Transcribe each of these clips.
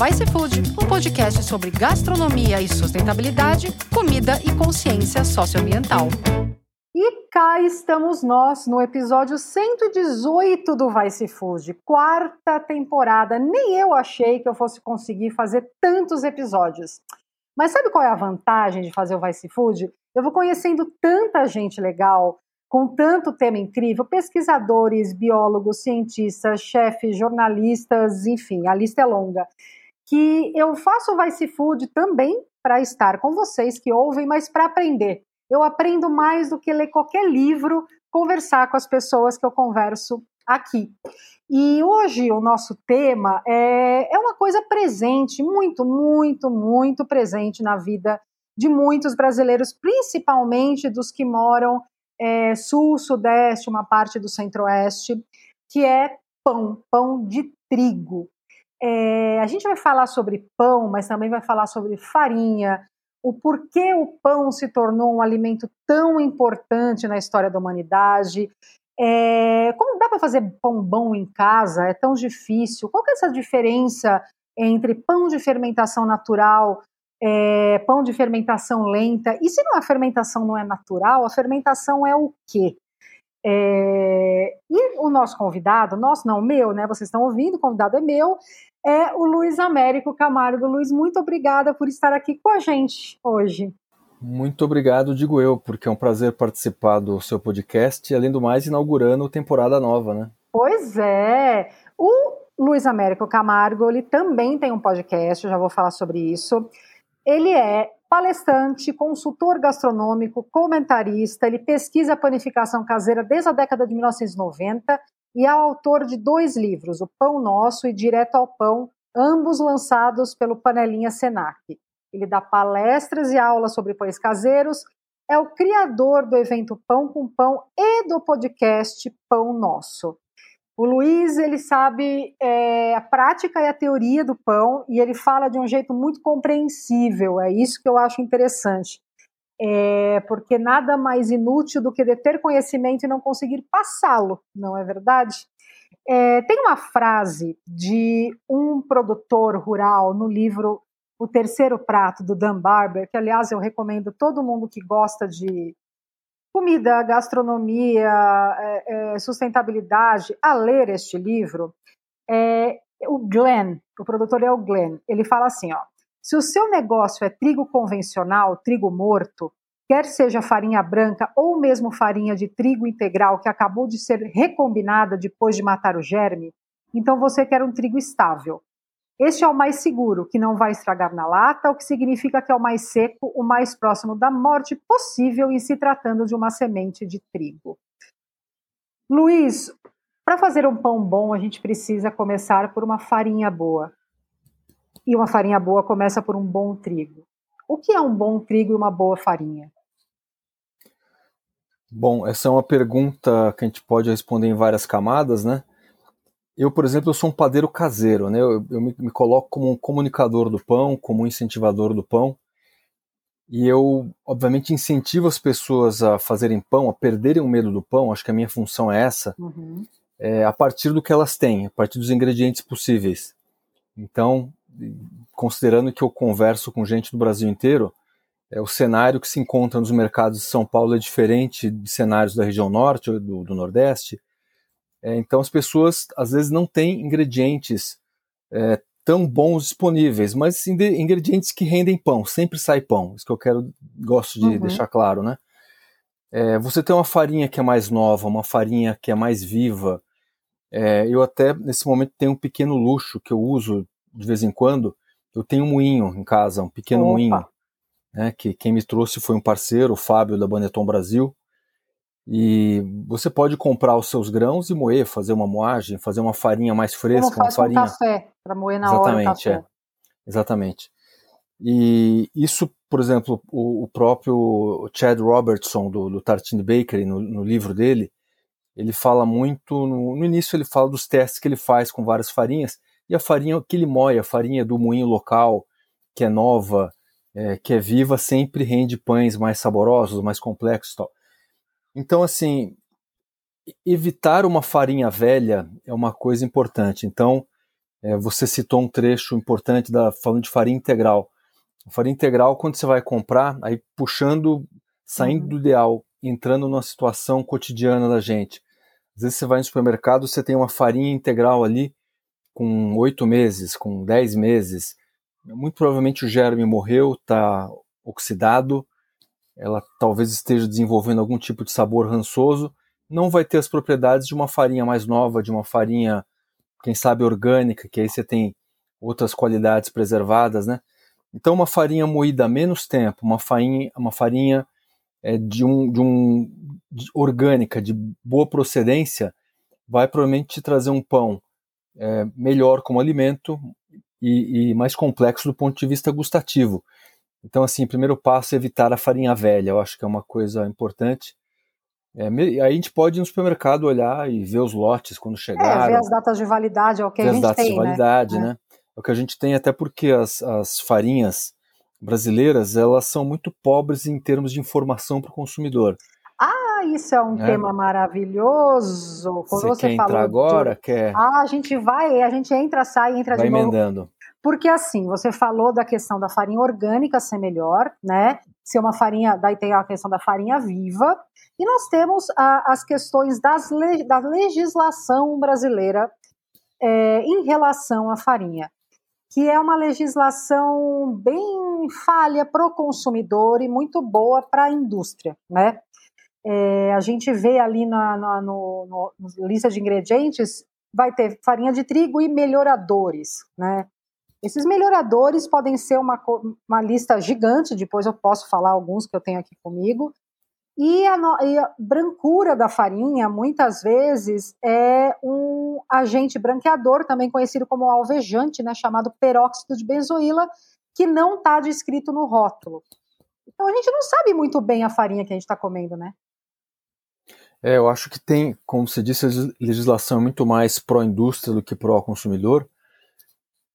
Vice Food, um podcast sobre gastronomia e sustentabilidade, comida e consciência socioambiental. E cá estamos nós no episódio 118 do Vice Food, quarta temporada. Nem eu achei que eu fosse conseguir fazer tantos episódios. Mas sabe qual é a vantagem de fazer o Vice Food? Eu vou conhecendo tanta gente legal, com tanto tema incrível, pesquisadores, biólogos, cientistas, chefes, jornalistas, enfim, a lista é longa, que eu faço o Vice Food também para estar com vocês que ouvem, mas para aprender. Eu aprendo mais do que ler qualquer livro, conversar com as pessoas que eu converso aqui. E hoje o nosso tema é, é uma coisa presente, muito, muito, muito presente na vida de muitos brasileiros, principalmente dos que moram é, sul, sudeste, uma parte do centro-oeste, que é pão, pão de trigo. É, a gente vai falar sobre pão, mas também vai falar sobre farinha, o porquê o pão se tornou um alimento tão importante na história da humanidade. É, como dá para fazer pão bom em casa? É tão difícil. Qual que é essa diferença entre pão de fermentação natural é, pão de fermentação lenta. E se não, a fermentação não é natural, a fermentação é o quê? É, e o nosso convidado, nosso não, meu, né? Vocês estão ouvindo, o convidado é meu, é o Luiz Américo Camargo. Luiz, muito obrigada por estar aqui com a gente hoje. Muito obrigado, digo eu, porque é um prazer participar do seu podcast e, além do mais, inaugurando temporada nova, né? Pois é. O Luiz Américo Camargo, ele também tem um podcast, eu já vou falar sobre isso. Ele é palestrante, consultor gastronômico, comentarista, ele pesquisa a panificação caseira desde a década de 1990 e é autor de dois livros, O Pão Nosso e Direto ao Pão, ambos lançados pelo Panelinha Senac. Ele dá palestras e aulas sobre pães caseiros, é o criador do evento Pão com Pão e do podcast Pão Nosso. O Luiz, ele sabe é, a prática e a teoria do pão e ele fala de um jeito muito compreensível. É isso que eu acho interessante. É, porque nada mais inútil do que ter conhecimento e não conseguir passá-lo, não é verdade? É, tem uma frase de um produtor rural no livro O Terceiro Prato, do Dan Barber, que aliás eu recomendo todo mundo que gosta de comida, gastronomia, é, é, sustentabilidade, a ler este livro, é, o Glenn, o produtor é o Glenn, ele fala assim, ó, se o seu negócio é trigo convencional, trigo morto, quer seja farinha branca ou mesmo farinha de trigo integral que acabou de ser recombinada depois de matar o germe, então você quer um trigo estável. Este é o mais seguro, que não vai estragar na lata, o que significa que é o mais seco, o mais próximo da morte possível em se tratando de uma semente de trigo. Luiz, para fazer um pão bom, a gente precisa começar por uma farinha boa. E uma farinha boa começa por um bom trigo. O que é um bom trigo e uma boa farinha? Bom, essa é uma pergunta que a gente pode responder em várias camadas, né? Eu, por exemplo, eu sou um padeiro caseiro, né? Eu, eu me, me, coloco como um comunicador do pão, como um incentivador do pão. E eu, obviamente, incentivo as pessoas a fazerem pão, a perderem o medo do pão. Acho que a minha função é essa, uhum. é, a partir do que elas têm, a partir dos ingredientes possíveis. Então, considerando que eu converso com gente do Brasil inteiro, é, o cenário que se encontra nos mercados de São Paulo é diferente de cenários da região norte ou do, do nordeste. É, então as pessoas às vezes não têm ingredientes é, tão bons disponíveis, mas ingredientes que rendem pão, sempre sai pão. Isso que eu quero, gosto de uhum. deixar claro, né? É, você tem uma farinha que é mais nova, uma farinha que é mais viva. É, eu até nesse momento tenho um pequeno luxo que eu uso de vez em quando. Eu tenho um moinho em casa, um pequeno Opa. moinho, né? Que quem me trouxe foi um parceiro, o Fábio da Baneton Brasil. E você pode comprar os seus grãos e moer, fazer uma moagem, fazer uma farinha mais fresca, Como uma farinha. Café, para moer na Exatamente, hora. É. Exatamente. E isso, por exemplo, o, o próprio Chad Robertson, do, do Tartine Bakery, no, no, livro dele, ele fala muito. No, no, início, ele fala dos testes que ele faz com várias farinhas, e a farinha que ele moe, a farinha do moinho local, que é nova, é, que é viva, sempre rende pães mais saborosos, mais complexos tal. Então, assim, evitar uma farinha velha é uma coisa importante. Então, É, você citou um trecho importante da falando de farinha integral. A farinha integral, quando você vai comprar, aí puxando, saindo uhum. do ideal, entrando numa situação cotidiana da gente. Às vezes você vai no supermercado, você tem uma farinha integral ali com oito meses, com dez meses. Muito provavelmente o germe morreu, está oxidado, ela talvez esteja desenvolvendo algum tipo de sabor rançoso. Não vai ter as propriedades de uma farinha mais nova, de uma farinha, quem sabe, orgânica, que aí você tem outras qualidades preservadas, né? Então, uma farinha moída há menos tempo, uma farinha, uma farinha é, de um, de um de orgânica, de boa procedência, vai provavelmente te trazer um pão é, melhor como alimento e, e, mais complexo do ponto de vista gustativo. Então, assim, primeiro passo é evitar a farinha velha, eu acho que é uma coisa importante. É, aí a gente pode ir no supermercado olhar e ver os lotes quando chegar. É, ver as datas de validade, é o que a gente tem, as datas de né? validade, né? né? É o que a gente tem, até porque as, as farinhas brasileiras, elas são muito pobres em termos de informação para o consumidor. Ah, isso é um é. tema maravilhoso. Quando você, você quer entrar agora? De... Quer... Ah, a gente vai, a gente entra, sai, entra vai de novo. emendando. Porque assim, você falou da questão da farinha orgânica ser melhor, né? Ser uma farinha, daí tem a questão da farinha viva. E nós temos a, as questões das da legislação brasileira é, em relação à farinha que é uma legislação bem falha para o consumidor e muito boa para a indústria, né? É, a gente vê ali na, na no, no, lista de ingredientes vai ter farinha de trigo e melhoradores, né? Esses melhoradores podem ser uma, uma lista gigante, depois eu posso falar alguns que eu tenho aqui comigo, e a, e a, brancura da farinha, muitas vezes, é um agente branqueador, também conhecido como alvejante, né, chamado peróxido de benzoíla, que não está descrito no rótulo. Então a gente não sabe muito bem a farinha que a gente está comendo, né? É, eu acho que tem, como você disse, a legislação é muito mais pró-indústria do que pró-consumidor.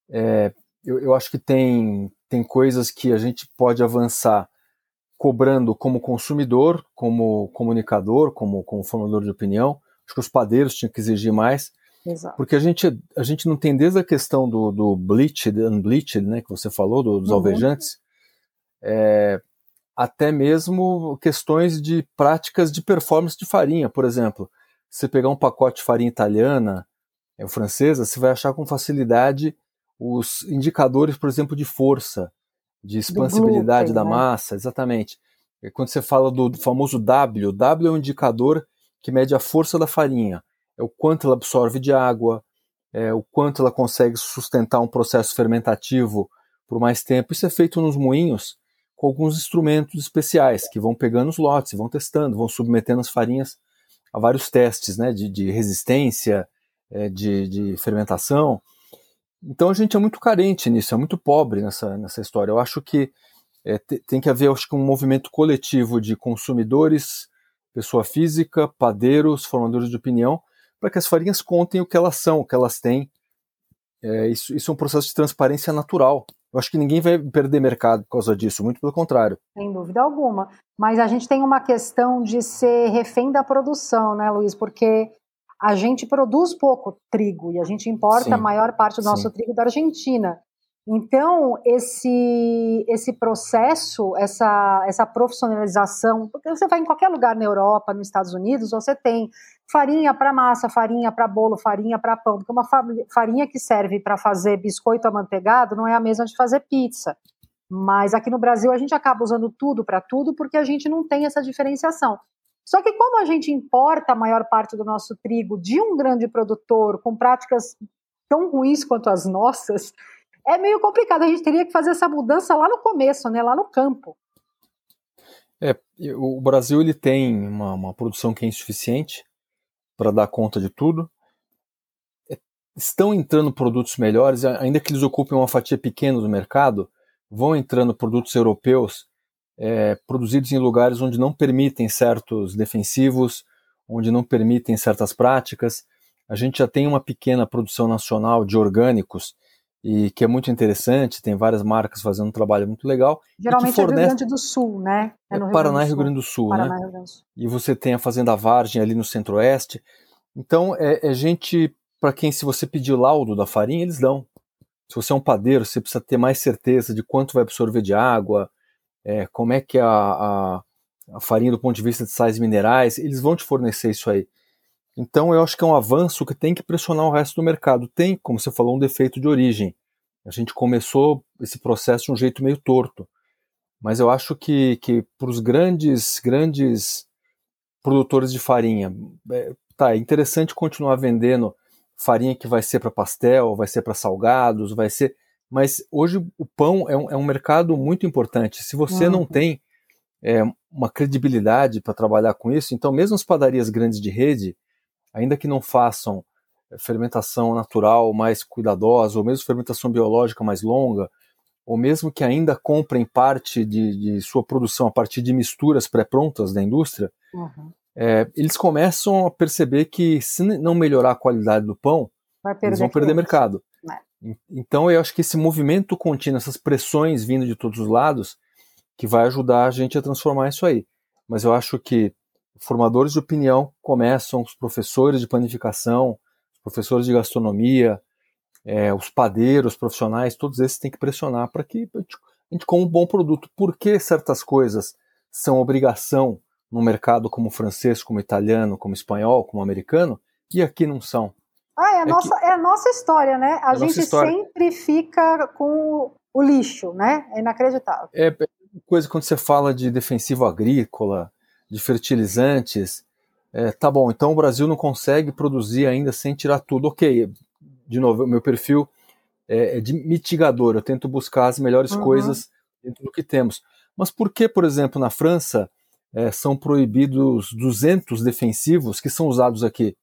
É, eu, eu acho que tem, tem coisas que a gente pode avançar cobrando como consumidor, como comunicador, como, como formador de opinião. Acho que os padeiros tinham que exigir mais. Exato. Porque a gente, a gente não tem desde a questão do, do bleached, unbleached, né, que você falou, do, dos uhum. alvejantes, é, até mesmo questões de práticas de performance de farinha. Por exemplo, você pegar um pacote de farinha italiana ou francesa, você vai achar com facilidade os indicadores, por exemplo, de força, de expansibilidade glúten, da né? massa, exatamente. Quando você fala do famoso W, W é um indicador que mede a força da farinha, é o quanto ela absorve de água, é o quanto ela consegue sustentar um processo fermentativo por mais tempo. Isso é feito nos moinhos com alguns instrumentos especiais que vão pegando os lotes, vão testando, vão submetendo as farinhas a vários testes né, de, de resistência, é, de, de fermentação. Então a gente é muito carente nisso, é muito pobre nessa, nessa história. Eu acho que é, tem que haver acho que um movimento coletivo de consumidores, pessoa física, padeiros, formadores de opinião, para que as farinhas contem o que elas são, o que elas têm. É, isso, isso é um processo de transparência natural. Eu acho que ninguém vai perder mercado por causa disso, muito pelo contrário. Sem dúvida alguma. Mas a gente tem uma questão de ser refém da produção, né, Luiz? Porque a gente produz pouco trigo e a gente importa sim, a maior parte do nosso sim. trigo da Argentina. Então, esse, esse processo, essa, essa profissionalização, porque você vai em qualquer lugar na Europa, nos Estados Unidos, você tem farinha para massa, farinha para bolo, farinha para pão, porque uma farinha que serve para fazer biscoito amanteigado não é a mesma de fazer pizza. Mas aqui no Brasil a gente acaba usando tudo para tudo porque a gente não tem essa diferenciação. Só que como a gente importa a maior parte do nosso trigo de um grande produtor com práticas tão ruins quanto as nossas, é meio complicado. A gente teria que fazer essa mudança lá no começo, né, lá no campo. É, o Brasil ele tem uma, uma produção que é insuficiente para dar conta de tudo. É, estão entrando produtos melhores, ainda que eles ocupem uma fatia pequena do mercado, vão entrando produtos europeus é, produzidos em lugares onde não permitem certos defensivos, onde não permitem certas práticas. A gente já tem uma pequena produção nacional de orgânicos e que é muito interessante, tem várias marcas fazendo um trabalho muito legal. Geralmente fornece... é Rio Grande do Sul, né? É, no é Paraná e Rio Grande do Sul, Paraná, né? E você tem a Fazenda Vargem ali no Centro-Oeste. Então, é, é gente para quem, se você pedir laudo da farinha, eles dão. Se você é um padeiro, você precisa ter mais certeza de quanto vai absorver de água, é, como é que é a, a, a, farinha do ponto de vista de sais minerais, eles vão te fornecer isso aí. Então eu acho que é um avanço que tem que pressionar o resto do mercado. Tem, como você falou, um defeito de origem. A gente começou esse processo de um jeito meio torto. Mas eu acho que, que para os grandes, grandes produtores de farinha, é, tá, é interessante continuar vendendo farinha que vai ser para pastel, vai ser para salgados, vai ser. Mas hoje o pão é um, é um mercado muito importante. Se você uhum. não tem é, uma credibilidade para trabalhar com isso, então mesmo as padarias grandes de rede, ainda que não façam é, fermentação natural mais cuidadosa, ou mesmo fermentação biológica mais longa, ou mesmo que ainda comprem parte de, de sua produção a partir de misturas pré-prontas da indústria, uhum é, eles começam a perceber que se não melhorar a qualidade do pão, eles vão perder mercado. É. Então eu acho que esse movimento contínuo, essas pressões vindo de todos os lados, que vai ajudar a gente a transformar isso aí. Mas eu acho que formadores de opinião começam, os professores de planificação, os professores de gastronomia, é, os padeiros profissionais, todos esses têm que pressionar para que a gente, a gente coma um bom produto. Por que certas coisas são obrigação no mercado como francês, como italiano, como espanhol, como americano, e aqui não são. Ah, é a, é nossa, que... é a nossa história, né? A é gente sempre fica com o lixo, né? É inacreditável. É, é coisa quando você fala de defensivo agrícola, de fertilizantes, é, tá bom, então o Brasil não consegue produzir ainda sem tirar tudo. Ok, de novo, meu perfil é, é de mitigador, eu tento buscar as melhores uhum. coisas dentro do que temos. Mas por que, por exemplo, na França, é, são proibidos 200 defensivos que são usados aqui.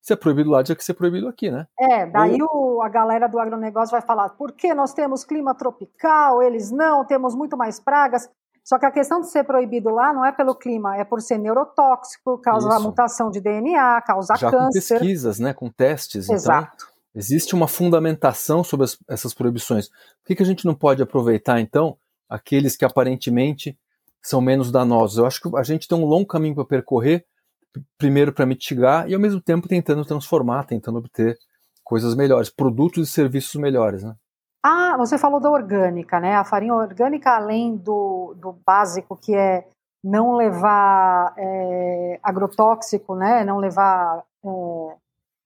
Se é proibido lá, tinha que ser proibido aqui, né? É, daí Ou... o, a galera do agronegócio vai falar, por que nós temos clima tropical, eles não, temos muito mais pragas. Só que a questão de ser proibido lá não é pelo clima, é por ser neurotóxico, causa mutação de DNA, causa Já câncer. com pesquisas, né, com testes. Então Exato. Então, existe uma fundamentação sobre as, essas proibições. Por que, que a gente não pode aproveitar, então, aqueles que aparentemente são menos danosos. Eu acho que a gente tem um longo caminho para percorrer, primeiro para mitigar e ao mesmo tempo tentando transformar, tentando obter coisas melhores, produtos e serviços melhores, né? Ah, você falou da orgânica, né? A farinha orgânica, além do, do básico que é não levar é, agrotóxico, né? Não levar. É...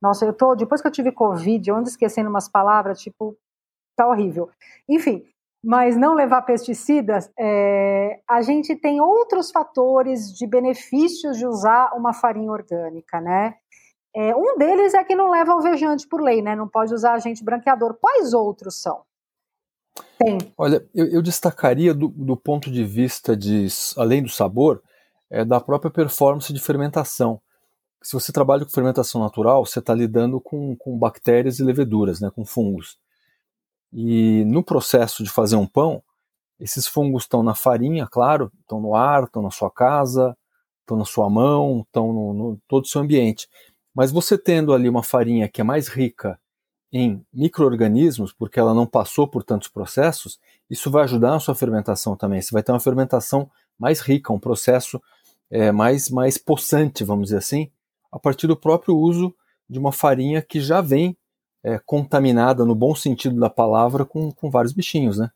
Nossa, eu tô. Depois que eu tive Covid, eu ando esquecendo umas palavras, tipo, tá horrível. Enfim, mas não levar pesticidas, é, a gente tem outros fatores de benefícios de usar uma farinha orgânica, né? É, um deles é que não leva alvejante por lei, né? Não pode usar agente branqueador. Quais outros são? Tem. Olha, eu, eu destacaria do, do, ponto de vista de, além do sabor, é, da própria performance de fermentação. Se você trabalha com fermentação natural, você está lidando com, com bactérias e leveduras, né, com fungos. E no processo de fazer um pão, esses fungos estão na farinha, claro, estão no ar, estão na sua casa, estão na sua mão, estão no, no todo o seu ambiente. Mas você tendo ali uma farinha que é mais rica em micro-organismos, porque ela não passou por tantos processos, isso vai ajudar a sua fermentação também. Você vai ter uma fermentação mais rica, um processo é, mais, mais possante, vamos dizer assim, a partir do próprio uso de uma farinha que já vem é, contaminada, no bom sentido da palavra, com, com vários bichinhos, né?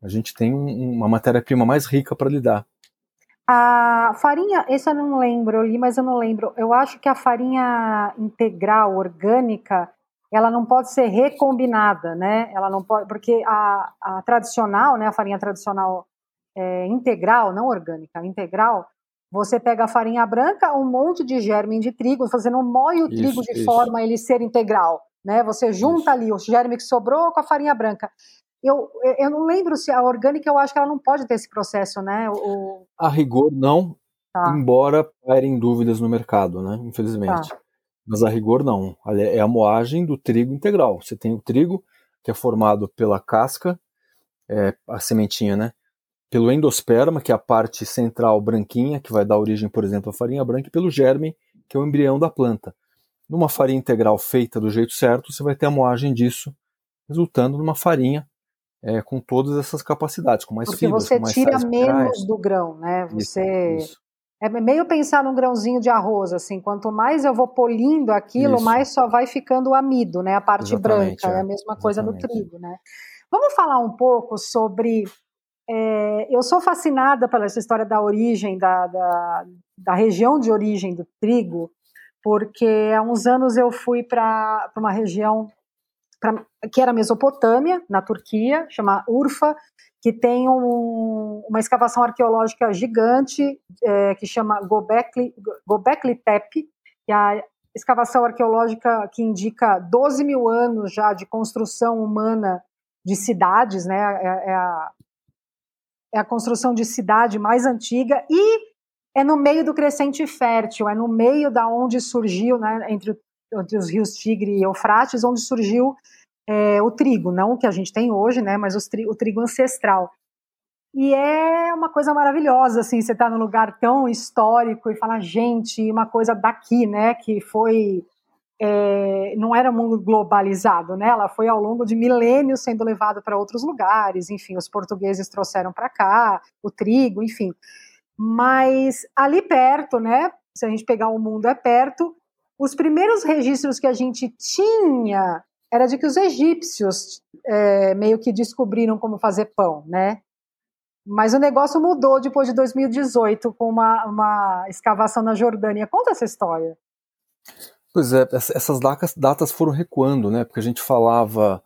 A gente tem um, uma matéria-prima mais rica para lidar. A farinha, esse eu não lembro, eu li, mas eu não lembro. Eu acho que a farinha integral, orgânica, ela não pode ser recombinada, né? Ela não pode, porque a, a tradicional, né, a farinha tradicional é, integral, não orgânica, integral, você pega a farinha branca, um monte de germe de trigo, você não moe o isso, trigo de isso. forma a ele ser integral né? Você junta Isso. ali o germe que sobrou com a farinha branca. Eu, eu não lembro se a orgânica, eu acho que ela não pode ter esse processo, né? O... A rigor, não, tá. embora pairem dúvidas no mercado, né? Infelizmente. Tá. Mas a rigor, não. É a moagem do trigo integral. Você tem o trigo, que é formado pela casca, é, a sementinha, né? Pelo endosperma, que é a parte central branquinha, que vai dar origem, por exemplo, à farinha branca, e pelo germe, que é o embrião da planta. Numa farinha integral feita do jeito certo, você vai ter a moagem disso, resultando numa farinha é, com todas essas capacidades, com mais Porque fibras, você tira menos do grão, né? Você isso, isso. É meio pensar num grãozinho de arroz, assim, quanto mais eu vou polindo aquilo, Isso. mais só vai ficando o amido, né? A parte Exatamente, branca, é. é a mesma coisa Exatamente. no trigo, né? Vamos falar um pouco sobre. É, eu sou fascinada pela essa história da origem, da, da, da região de origem do trigo, porque há uns anos eu fui para uma região pra, que era Mesopotâmia, na Turquia, chama Urfa, que tem um, uma escavação arqueológica gigante é, que chama Gobekli, Gobekli Tepe, que é a escavação arqueológica que indica 12 mil anos já de construção humana de cidades, né? É, é, a, é a construção de cidade mais antiga e é no meio do crescente fértil, é no meio da onde surgiu, né, entre, entre os rios Tigre e Eufrates, onde surgiu é, o trigo, não o que a gente tem hoje, né, mas o, o trigo ancestral. E é uma coisa maravilhosa, assim, você estar tá num lugar tão histórico e falar, gente, uma coisa daqui, né, que foi é, não era mundo globalizado, né? Ela foi ao longo de milênios sendo levada para outros lugares. Enfim, os portugueses trouxeram para cá o trigo, enfim. Mas ali perto, né? Se a gente pegar o mundo é perto, os primeiros registros que a gente tinha era de que os egípcios é, meio que descobriram como fazer pão, né? Mas o negócio mudou depois de 2018 com uma, uma escavação na Jordânia. Conta essa história. Pois é, essas datas foram recuando, né? Porque a gente falava.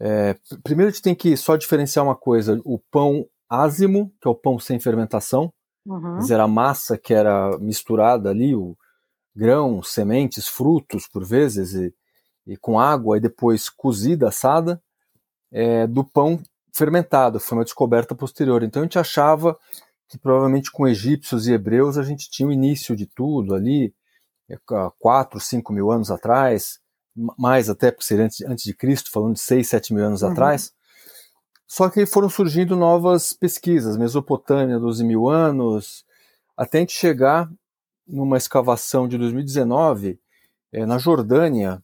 É, primeiro a gente tem que só diferenciar uma coisa: o pão ázimo, que é o pão sem fermentação, uhum. quer dizer, a massa que era misturada ali, o grão, sementes, frutos, por vezes, e, e com água, e depois cozida, assada, é, do pão fermentado, foi uma descoberta posterior. Então a gente achava que provavelmente com egípcios e hebreus a gente tinha o início de tudo ali, 4, 5 mil anos atrás, mais até porque seria antes, antes de Cristo, falando de 6, 7 mil anos uhum. atrás. Só que foram surgindo novas pesquisas, Mesopotâmia, 12 mil anos, até a gente chegar numa escavação de 2019 é, na Jordânia,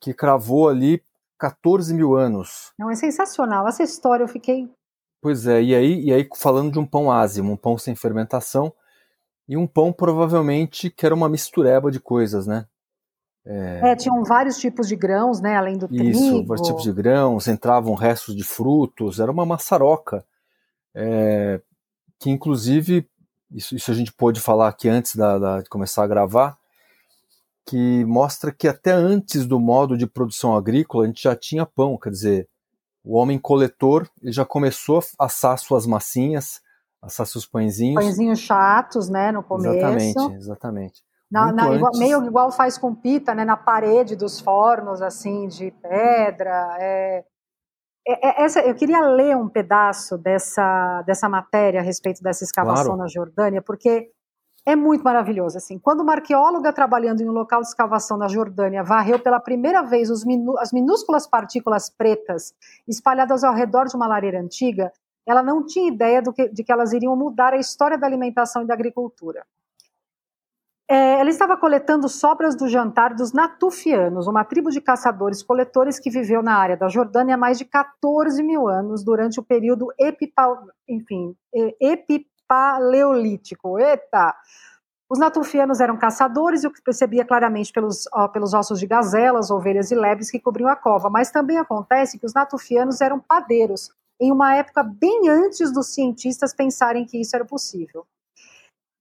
que cravou ali 14 mil anos. Não, é sensacional. Essa história eu fiquei. Pois é, e aí, e aí falando de um pão ázimo, um pão sem fermentação, e um pão provavelmente que era uma mistureba de coisas, né? É, é, tinham vários tipos de grãos, né? Além do isso, trigo. Isso, vários tipos de grãos, entravam restos de frutos, era uma maçaroca. É, que inclusive, isso, isso, a gente pôde falar aqui antes da, da, de começar a gravar, que mostra que até antes do modo de produção agrícola a gente já tinha pão, quer dizer, o homem coletor ele já começou a assar suas massinhas, assar seus pãezinhos. Pãezinhos chatos, né, no começo. Exatamente, exatamente. Na, na, igual, meio igual faz com pita, né, na parede dos fornos, assim, de pedra. É, essa, eu queria ler um pedaço dessa, dessa matéria a respeito dessa escavação claro. na Jordânia, porque é muito maravilhoso. Assim, quando uma arqueóloga trabalhando em um local de escavação na Jordânia varreu pela primeira vez minu, as minúsculas partículas pretas espalhadas ao redor de uma lareira antiga, ela não tinha ideia que, de que elas iriam mudar a história da alimentação e da agricultura. É, ela estava coletando sobras do jantar dos Natufianos, uma tribo de caçadores-coletores que viveu na área da Jordânia há mais de 14 mil anos, durante o período enfim, epipaleolítico. Eita! Os natufianos eram caçadores, e o que percebia claramente pelos, ó, pelos ossos de gazelas, ovelhas e lebres que cobriam a cova. Mas também acontece que os natufianos eram padeiros, em uma época bem antes dos cientistas pensarem que isso era possível.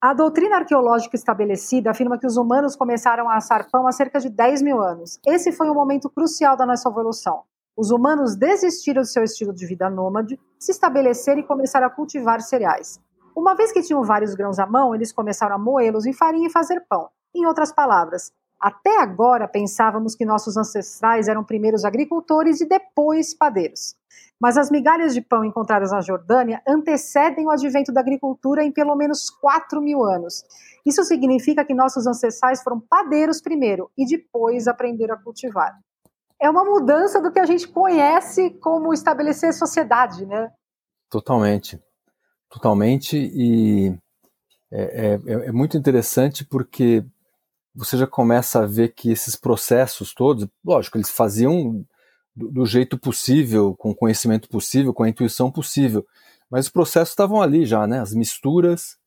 A doutrina arqueológica estabelecida afirma que os humanos começaram a assar pão há cerca de 10 mil anos. Esse foi um momento crucial da nossa evolução. Os humanos desistiram de seu estilo de vida nômade, se estabeleceram e começaram a cultivar cereais. Uma vez que tinham vários grãos à mão, eles começaram a moê-los em farinha e fazer pão. Em outras palavras, até agora pensávamos que nossos ancestrais eram primeiros agricultores e depois padeiros. Mas as migalhas de pão encontradas na Jordânia antecedem o advento da agricultura em pelo menos 4 mil anos. Isso significa que nossos ancestrais foram padeiros primeiro e depois aprenderam a cultivar. É uma mudança do que a gente conhece como estabelecer sociedade, né? Totalmente. Totalmente. E é, é, é muito interessante porque você já começa a ver que esses processos todos, lógico, eles faziam do, do, jeito possível, com o conhecimento possível, com a intuição possível. Mas os processos estavam ali já, né? As misturas,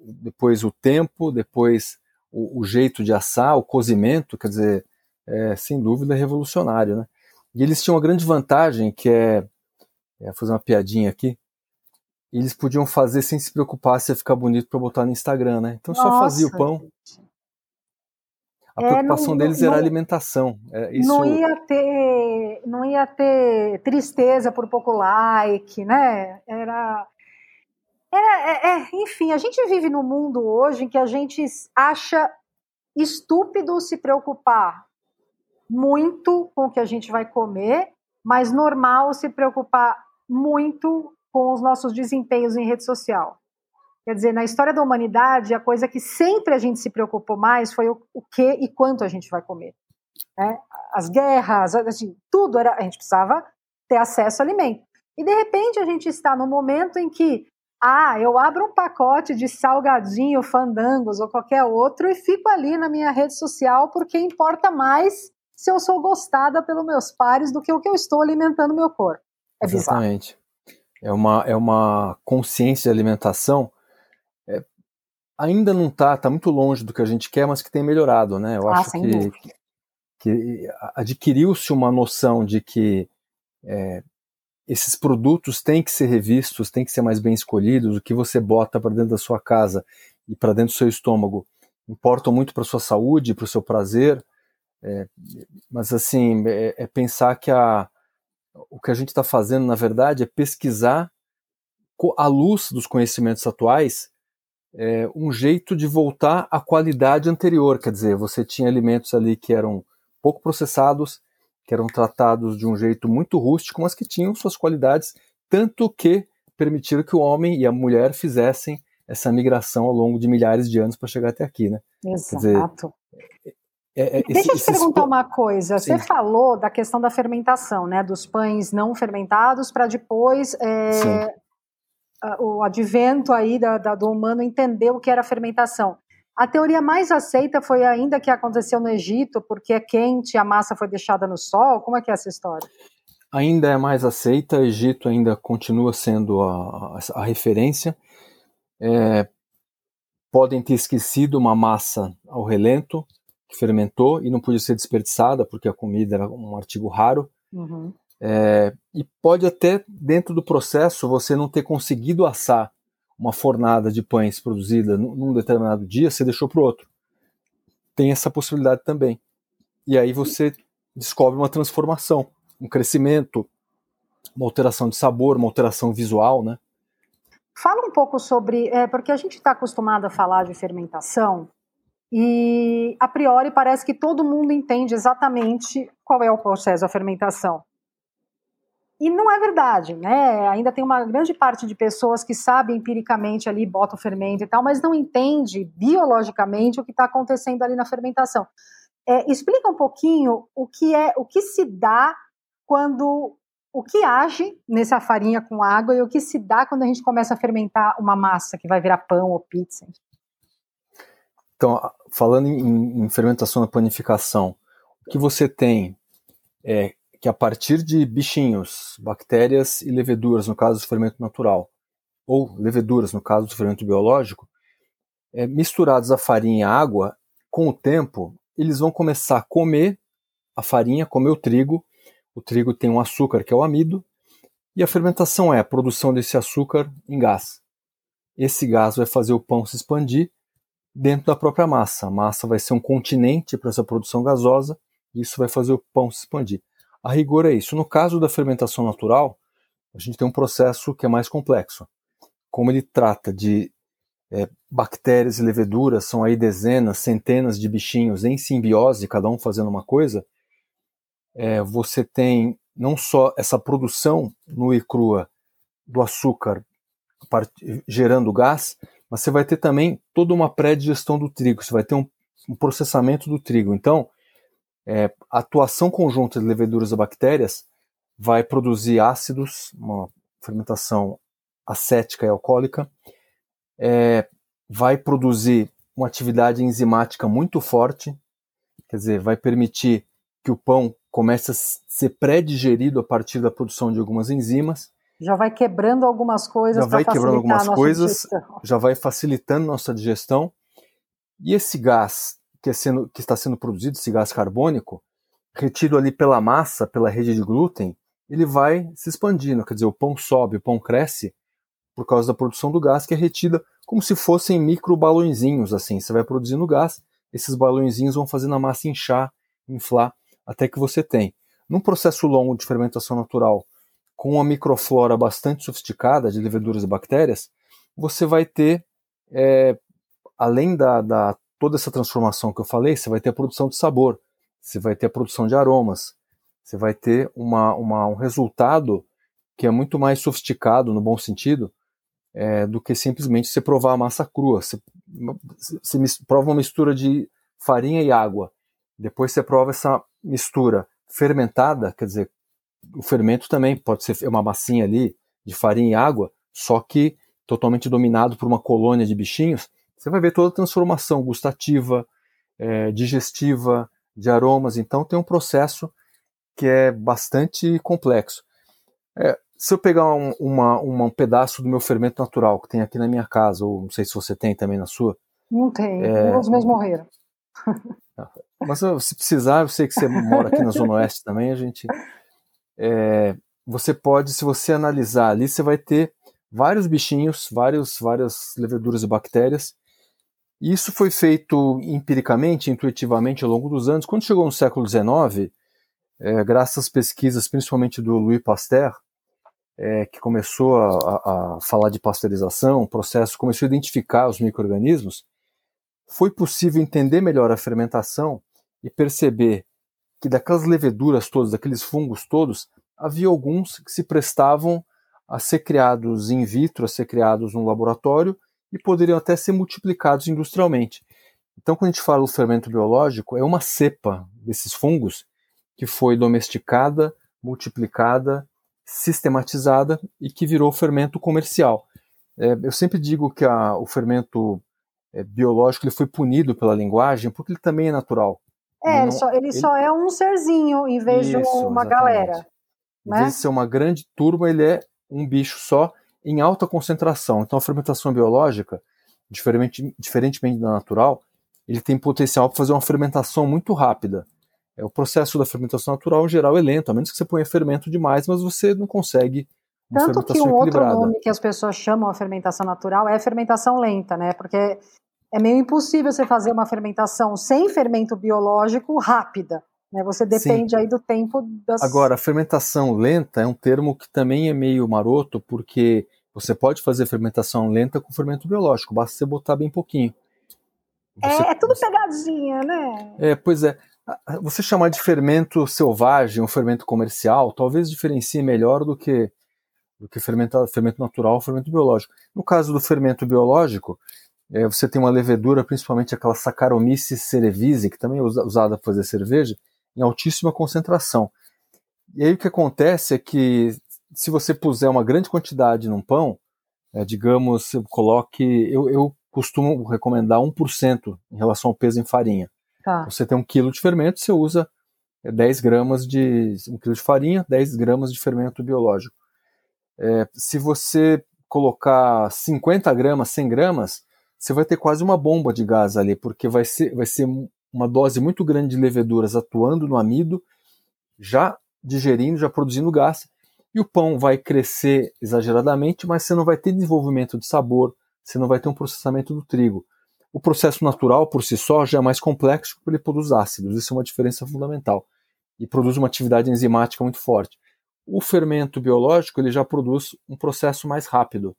depois o tempo, depois o, o jeito de assar, o cozimento, quer dizer, é, sem dúvida revolucionário, né? E eles tinham uma grande vantagem que é, é fazer uma piadinha aqui, eles podiam fazer sem se preocupar se ia ficar bonito para botar no Instagram, né? Então Nossa, só fazia o pão. A é, preocupação não, deles não, era a alimentação. É, isso... Não ia ter, não ia ter tristeza por pouco like, né? Era, era, é, é, enfim, a gente vive num mundo hoje em que a gente acha estúpido se preocupar muito com o que a gente vai comer, mas normal se preocupar muito com os nossos desempenhos em rede social. Quer dizer, na história da humanidade, a coisa que sempre a gente se preocupou mais foi o, o que e quanto a gente vai comer. Né? As guerras, assim, tudo era. A gente precisava ter acesso ao alimento. E de repente a gente está no momento em que, ah, eu abro um pacote de salgadinho, fandangos ou qualquer outro e fico ali na minha rede social porque importa mais se eu sou gostada pelos meus pares do que o que eu estou alimentando meu corpo. É Exatamente. É uma, é uma consciência de alimentação. Ainda não está, está muito longe do que a gente quer, mas que tem melhorado, né? Eu ah, acho que, que adquiriu-se uma noção de que é, esses produtos têm que ser revistos, têm que ser mais bem escolhidos, o que você bota para dentro da sua casa e para dentro do seu estômago importam muito para sua saúde, para o seu prazer, é, mas assim é, é, pensar que a, o que a gente está fazendo, na verdade, é pesquisar, à luz dos conhecimentos atuais, é, um jeito de voltar à qualidade anterior. Quer dizer, você tinha alimentos ali que eram pouco processados, que eram tratados de um jeito muito rústico, mas que tinham suas qualidades, tanto que permitiram que o homem e a mulher fizessem essa migração ao longo de milhares de anos para chegar até aqui, né? Exato. Dizer, é, é, Deixa eu te perguntar uma coisa. Sim. Você falou da questão da fermentação, né? Dos pães não fermentados para depois é, o advento aí da, da, do humano entender o que era fermentação. A teoria mais aceita foi ainda que aconteceu no Egito, porque é quente, a massa foi deixada no sol. Como é que é essa história? Ainda é mais aceita. O Egito ainda continua sendo a, a, a referência. É, podem ter esquecido uma massa ao relento que fermentou e não podia ser desperdiçada porque a comida era um artigo raro. Uhum. É, e pode até, dentro do processo, você não ter conseguido assar uma fornada de pães produzida num determinado dia, você deixou para o outro. Tem essa possibilidade também. E aí você descobre uma transformação, um crescimento, uma alteração de sabor, uma alteração visual, né? Fala um pouco sobre, é, porque a gente está acostumado a falar de fermentação e, a priori, parece que todo mundo entende exatamente qual é o processo da fermentação. E não é verdade, né? Ainda tem uma grande parte de pessoas que sabem empiricamente ali, bota o fermento e tal, mas não entende biologicamente o que está acontecendo ali na fermentação. É, explica um pouquinho o que é, o que se dá quando o que age nessa farinha com água e o que se dá quando a gente começa a fermentar uma massa que vai virar pão ou pizza. Então, falando em, em fermentação na panificação, o que você tem é que a partir de bichinhos, bactérias e leveduras, no caso do fermento natural, ou leveduras, no caso do fermento biológico, é, misturados a farinha e a água, com o tempo, eles vão começar a comer a farinha, comer o trigo. O trigo tem um açúcar, que é o amido, e a fermentação é a produção desse açúcar em gás. Esse gás vai fazer o pão se expandir dentro da própria massa. A massa vai ser um continente para essa produção gasosa e isso vai fazer o pão se expandir. A rigor é isso. No caso da fermentação natural, a gente tem um processo que é mais complexo. Como ele trata de é, bactérias e leveduras, são aí dezenas, centenas de bichinhos em simbiose, cada um fazendo uma coisa, é, você tem não só essa produção nua e crua do açúcar gerando gás, mas você vai ter também toda uma pré-digestão do trigo, você vai ter um, um processamento do trigo. Então, é, a atuação conjunta de leveduras e bactérias vai produzir ácidos, uma fermentação acética e alcoólica, é, vai produzir uma atividade enzimática muito forte, quer dizer, vai permitir que o pão comece a ser pré-digerido a partir da produção de algumas enzimas, Já vai quebrando algumas coisas. Já vai quebrando algumas coisas, digestão. já vai facilitando nossa digestão. E esse gás que, é sendo, que está sendo produzido, esse gás carbônico, retido ali pela massa, pela rede de glúten, ele vai se expandindo. Quer dizer, o pão sobe, o pão cresce por causa da produção do gás que é retida como se fossem micro balõezinhos assim. Você vai produzindo gás, esses balõezinhos vão fazendo a massa inchar, inflar, até que você tem. Num processo longo de fermentação natural, com uma microflora bastante sofisticada de leveduras e bactérias, você vai ter, é, além da, da toda essa transformação que eu falei, você vai ter a produção de sabor, você vai ter a produção de aromas, você vai ter uma, uma, um resultado que é muito mais sofisticado, no bom sentido, é, do que simplesmente você provar a massa crua. Você, você prova uma mistura de farinha e água, depois você prova essa mistura fermentada, quer dizer, o fermento também pode ser uma massinha ali de farinha e água, só que totalmente dominado por uma colônia de bichinhos, você vai ver toda a transformação gustativa, é, digestiva, de aromas. Então tem um processo que é bastante complexo. É, se eu pegar um, uma, uma, um pedaço do meu fermento natural que tem aqui na minha casa, ou não sei se você tem também na sua. Não tem, é... os meus morreram. Mas se precisar, eu sei que você mora aqui na Zona Oeste também, a gente. É, você pode, se você analisar ali, você vai ter vários bichinhos, vários, várias leveduras e bactérias. Isso foi feito empiricamente, intuitivamente ao longo dos anos. Quando chegou no século XIX, é, graças às pesquisas, principalmente do Louis Pasteur, é, que começou a, a, falar de pasteurização, o processo começou a identificar os micro-organismos, foi possível entender melhor a fermentação e perceber que daquelas leveduras todas, daqueles fungos todos, havia alguns que se prestavam a ser criados in vitro, a ser criados no laboratório e poderiam até ser multiplicados industrialmente. Então, quando a gente fala do fermento biológico, é uma cepa desses fungos que foi domesticada, multiplicada sistematizada e que virou fermento comercial. É, eu sempre digo que a, o fermento é, biológico ele foi punido pela linguagem porque ele também é natural. É, ele, só, ele, ele, só, é um serzinho em vez Isso, de uma exatamente. galera. Em né? vez de ser uma grande turma, ele é um bicho só em alta concentração. Então a fermentação biológica, diferente, diferentemente da natural, ele tem potencial para fazer uma fermentação muito rápida. É, o processo da fermentação natural, em geral, é lento, a menos que você ponha fermento demais, mas você não consegue uma Tanto que um outro nome que as pessoas chamam a fermentação natural é fermentação lenta, né? Porque é meio impossível você fazer uma fermentação sem fermento biológico rápida. Né? Você depende Sim. aí do tempo das. Agora, a fermentação lenta é um termo que também é meio maroto, porque você pode fazer fermentação lenta com fermento biológico, basta você botar bem pouquinho. Você... É, é tudo pegadinha, né? É, pois é. Você chamar de fermento selvagem ou fermento comercial talvez diferencie melhor do que do que fermento, fermento natural ou fermento biológico. No caso do fermento biológico, é, você tem uma levedura, principalmente aquela Saccharomyces cerevisiae, que também é usada para fazer cerveja, em altíssima concentração. E aí o que acontece é que se você puser uma grande quantidade num pão, é, digamos, coloque, eu, eu costumo recomendar 1% em relação ao peso em farinha. Tá. Você tem um quilo de fermento, você usa 10 é, gramas de. um quilo de farinha, 10 gramas de fermento biológico. É, se você colocar 50 gramas, 100 gramas, você vai ter quase uma bomba de gás ali, porque vai ser, vai ser uma dose muito grande de leveduras atuando no amido, já digerindo, já produzindo gás, e o pão vai crescer exageradamente, mas você não vai ter desenvolvimento de sabor, você não vai ter um processamento do trigo. O processo natural, por si só, já é mais complexo porque ele produz ácidos, isso é uma diferença fundamental. E produz uma atividade enzimática muito forte. O fermento biológico ele já produz um processo mais rápido,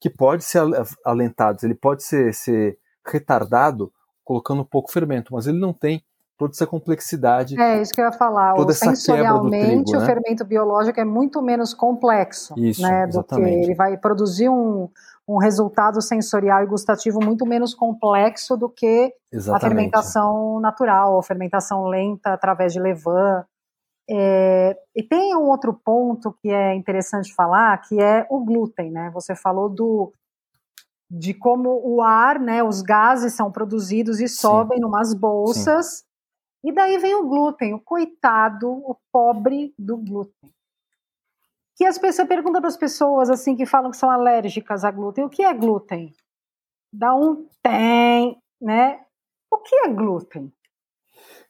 que pode ser alentado, ele pode ser, ser retardado colocando pouco fermento, mas ele não tem toda essa complexidade. É isso que eu ia falar. Toda essa Sensorialmente, trigo, né? o fermento biológico é muito menos complexo, isso, né, do exatamente. que ele vai produzir um, um resultado sensorial e gustativo muito menos complexo do que Exatamente. a fermentação natural, a fermentação lenta através de levain. É, e tem um outro ponto que é interessante falar, que é o glúten, né? Você falou do de como o ar, né, os gases são produzidos e sobem Sim. numas bolsas. E daí vem o glúten, o coitado, o pobre do glúten que as pessoas perguntam para as pessoas assim que falam que são alérgicas a glúten, o que é glúten? Dá um tem, né? O que é glúten?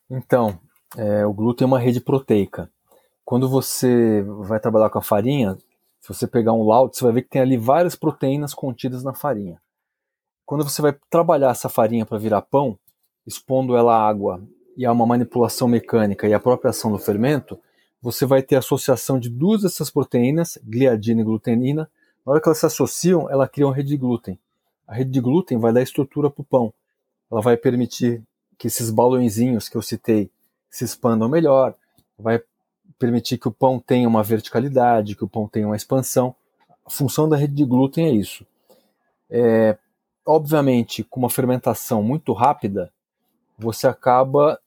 Então, é, o glúten é uma rede proteica. Quando você vai trabalhar com a farinha, se você pegar um laudo, você vai ver que tem ali várias proteínas contidas na farinha. Quando você vai trabalhar essa farinha para virar pão, expondo ela à água e a uma manipulação mecânica e a própria ação do fermento, você vai ter associação de duas dessas proteínas, gliadina e glutenina. Na hora que elas se associam, ela cria uma rede de glúten. A rede de glúten vai dar estrutura para o pão. Ela vai permitir que esses balõezinhos que eu citei se expandam melhor, vai permitir que o pão tenha uma verticalidade, que o pão tenha uma expansão. A função da rede de glúten é isso. É, obviamente, com uma fermentação muito rápida, você acaba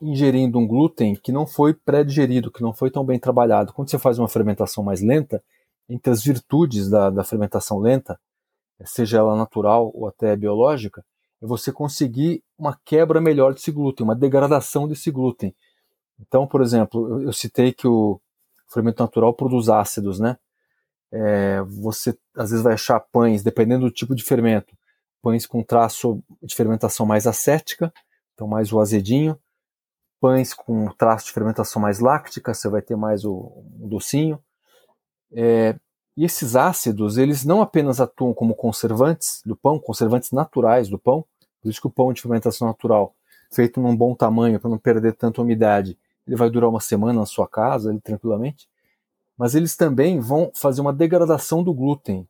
ingerindo um glúten que não foi pré-digerido, que não foi tão bem trabalhado. Quando você faz uma fermentação mais lenta, entre as virtudes da, da fermentação lenta, seja ela natural ou até biológica, é você conseguir uma quebra melhor desse glúten, uma degradação desse glúten. Então, por exemplo, eu, eu citei que o fermento natural produz ácidos, né? É, você às vezes vai achar pães, dependendo do tipo de fermento, pães com traço de fermentação mais acética, então mais o azedinho, pães com traço de fermentação mais láctica, você vai ter mais o, o docinho. É, e esses ácidos, eles não apenas atuam como conservantes do pão, conservantes naturais do pão, por isso que o pão de fermentação natural, feito num bom tamanho para não perder tanta umidade, ele vai durar uma semana na sua casa, ele, tranquilamente. Mas eles também vão fazer uma degradação do glúten.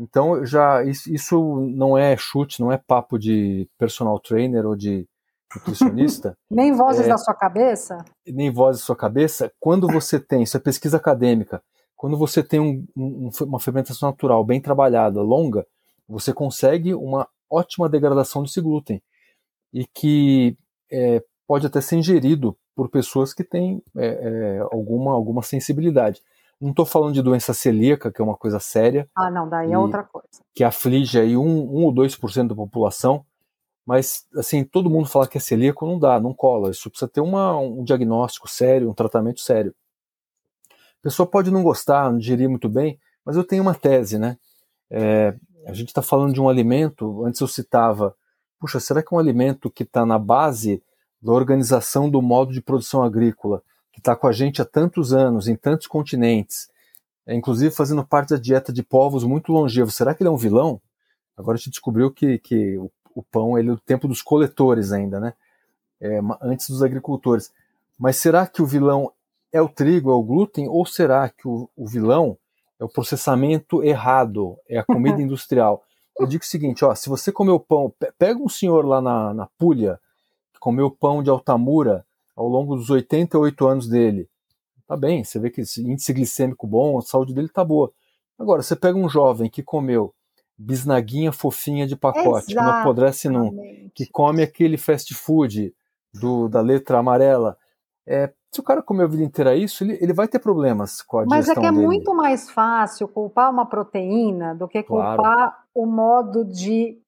Então, já isso não é chute, não é papo de personal trainer ou de nutricionista. nem vozes é, da sua cabeça? Nem vozes da sua cabeça. Quando você tem, isso é pesquisa acadêmica, quando você tem um, um, uma fermentação natural bem trabalhada, longa, você consegue uma ótima degradação desse glúten e que é, pode até ser ingerido por pessoas que têm é, é, alguma, alguma sensibilidade. Não estou falando de doença celíaca, que é uma coisa séria. Ah, não, daí é outra coisa. Que aflige aí 1 um, um ou 2% da população, mas, assim, todo mundo falar que é celíaco não dá, não cola. Isso precisa ter uma, um diagnóstico sério, um tratamento sério. A pessoa pode não gostar, não digerir muito bem, mas eu tenho uma tese, né? É, a gente está falando de um alimento, antes eu citava, puxa, será que é um alimento que está na base da organização do modo de produção agrícola, está com a gente há tantos anos, em tantos continentes, é, inclusive fazendo parte da dieta de povos muito longevos, será que ele é um vilão? Agora a gente descobriu que, que o o pão ele é o tempo dos coletores ainda, né? É, antes dos agricultores. Mas será que o vilão é o trigo, é o glúten, ou será que o, o vilão é o processamento errado, é a comida industrial? Eu digo o seguinte, ó, se você comeu pão, pega um senhor lá na, na Puglia, que comeu pão de Altamura ao longo dos 88 anos dele, tá bem, você vê que esse índice glicêmico bom, a saúde dele tá boa. Agora, você pega um jovem que comeu bisnaguinha fofinha de pacote, Exatamente. que não apodrece nunca, que come aquele fast food do, da letra amarela. É, se o cara comer a vida inteira isso, ele, ele vai ter problemas com a Mas digestão é que é dele. muito mais fácil culpar uma proteína do que culpar claro. o modo de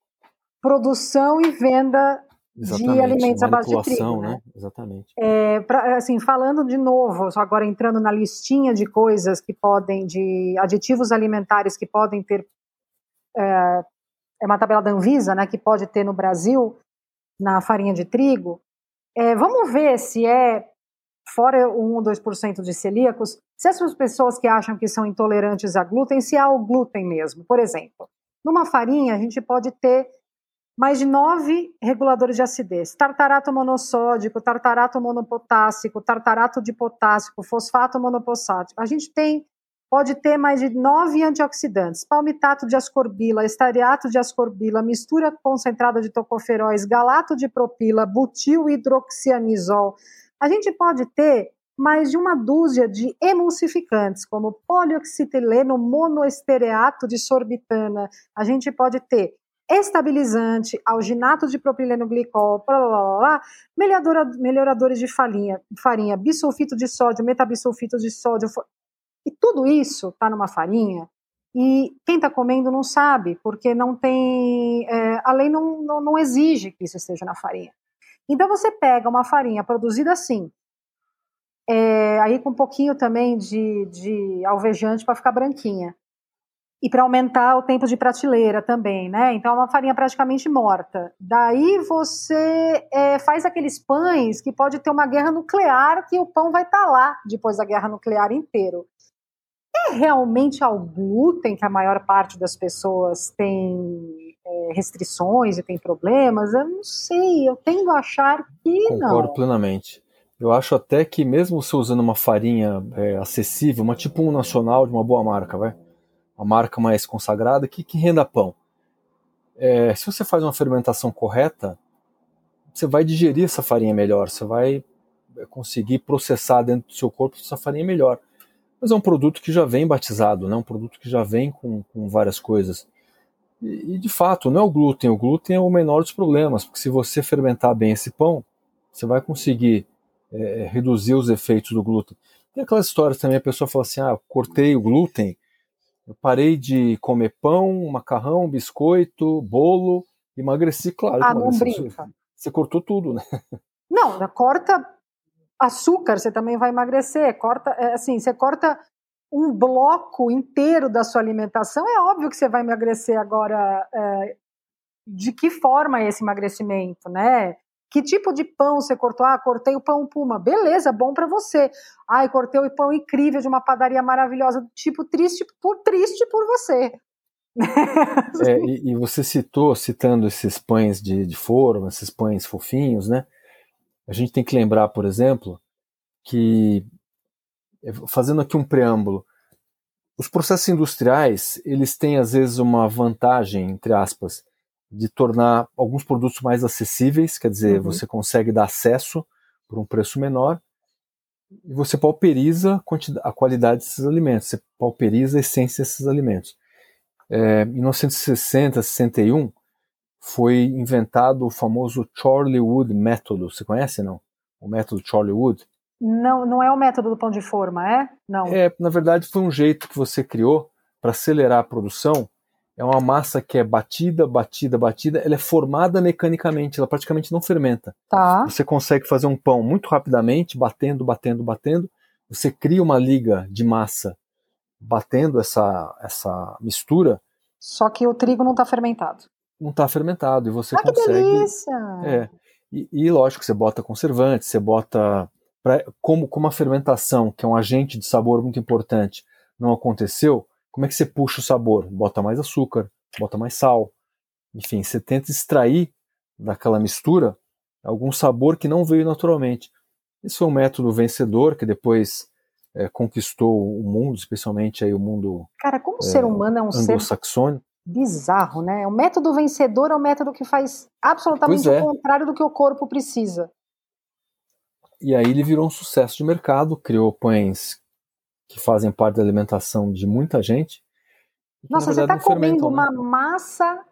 produção e venda Exatamente, de alimentos à base de trigo, né? né? Exatamente. É, pra, assim, falando de novo, agora entrando na listinha de coisas que podem, de aditivos alimentares que podem ter é, é uma tabela da Anvisa, né, que pode ter no Brasil, na farinha de trigo. É, vamos ver se é, fora 1 ou 2% de celíacos, se essas pessoas que acham que são intolerantes a glúten, se há o glúten mesmo. Por exemplo, numa farinha a gente pode ter mais de nove reguladores de acidez: tartarato monossódico, tartarato monopotássico, tartarato de potássico, fosfato monopossático. A gente tem pode ter mais de nove antioxidantes: palmitato de ascorbila, estariato de ascorbila, mistura concentrada de tocoferóis, galato de propila, butil hidroxianizol. A gente pode ter mais de uma dúzia de emulsificantes, como polioxetileno monoestereato de sorbitana. A gente pode ter estabilizante, alginato de propileno glicol, blá, blá, blá, melhoradora, melhoradores de farinha, farinha, bisulfito de sódio, metabisulfito de sódio, e tudo isso está numa farinha e quem está comendo não sabe, porque não tem. É, a lei não, não, não, exige que isso esteja na farinha. Então você pega uma farinha produzida assim, é, aí com um pouquinho também de, de alvejante para ficar branquinha. E para aumentar o tempo de prateleira também, né? Então é uma farinha praticamente morta. Daí você é, faz aqueles pães que pode ter uma guerra nuclear que o pão vai estar tá lá depois da guerra nuclear inteiro. É realmente ao glúten que a maior parte das pessoas tem é, restrições e tem problemas? Eu não sei, eu tendo a achar que Concordo não. Concordo plenamente. Eu acho até que mesmo você usando uma farinha é, acessível, uma tipo um nacional de uma boa marca, vai, uma marca mais consagrada, que, que renda pão. É, se você faz uma fermentação correta, você vai digerir essa farinha melhor, você vai é, conseguir processar dentro do seu corpo essa farinha melhor. Mas é um produto que já vem batizado, né? um produto que já vem com, com várias coisas. E, e, de fato, não é o glúten, o glúten é o menor dos problemas, porque se você fermentar bem esse pão, você vai conseguir é, reduzir os efeitos do glúten. Tem aquelas histórias também, a pessoa fala assim, ah, cortei o glúten, eu parei de comer pão, macarrão, biscoito, bolo, emagreci, claro. Ah, não brinca. Você cortou tudo, né? Não, corta açúcar, você também vai emagrecer. Corta, é, assim, você corta um bloco inteiro da sua alimentação, é óbvio que você vai emagrecer agora. É, de que forma é esse emagrecimento, né? Que tipo de pão você cortou? Ah, cortei o pão Puma. Beleza, bom para você. Ai, cortei o pão incrível de uma padaria maravilhosa. Tipo, triste por triste por você. É, e, e, você citou, citando esses pães de, de forma, esses pães fofinhos, né? A gente tem que lembrar, por exemplo, que é, fazendo aqui um preâmbulo, os processos industriais eles têm às vezes uma vantagem, entre aspas, de tornar alguns produtos mais acessíveis, quer dizer, uhum. você consegue dar acesso por um preço menor e você pauperiza a qualidade desses alimentos, você pauperiza a essência desses alimentos. É, em 1960, 61, foi inventado o famoso Charlie Wood método. Você conhece, não? O método Charlie Wood? Não, não é o método do pão de forma, é? Não. É, na verdade, foi um jeito que você criou para acelerar a produção é uma massa que é batida, batida, batida, ela é formada mecanicamente, ela praticamente não fermenta. Tá. Você consegue fazer um pão muito rapidamente, batendo, batendo, batendo. Você cria uma liga de massa batendo essa, essa mistura. Só que o trigo não está fermentado. Não está fermentado e você ah, consegue. Que delícia! É. E, e lógico, você bota conservante, você bota. Pra, como, como a fermentação, que é um agente de sabor muito importante, não aconteceu, como é que você puxa o sabor? Bota mais açúcar, bota mais sal. Enfim, você tenta extrair daquela mistura algum sabor que não veio naturalmente. Esse foi um método vencedor que depois é, conquistou o mundo, especialmente aí o mundo. Cara, como o é, ser humano é um ser bizarro, né? O método vencedor é o método que faz absolutamente é. o contrário do que o corpo precisa. E aí ele virou um sucesso de mercado, criou pães que fazem parte da alimentação de muita gente. Nossa, você está comendo né? uma massa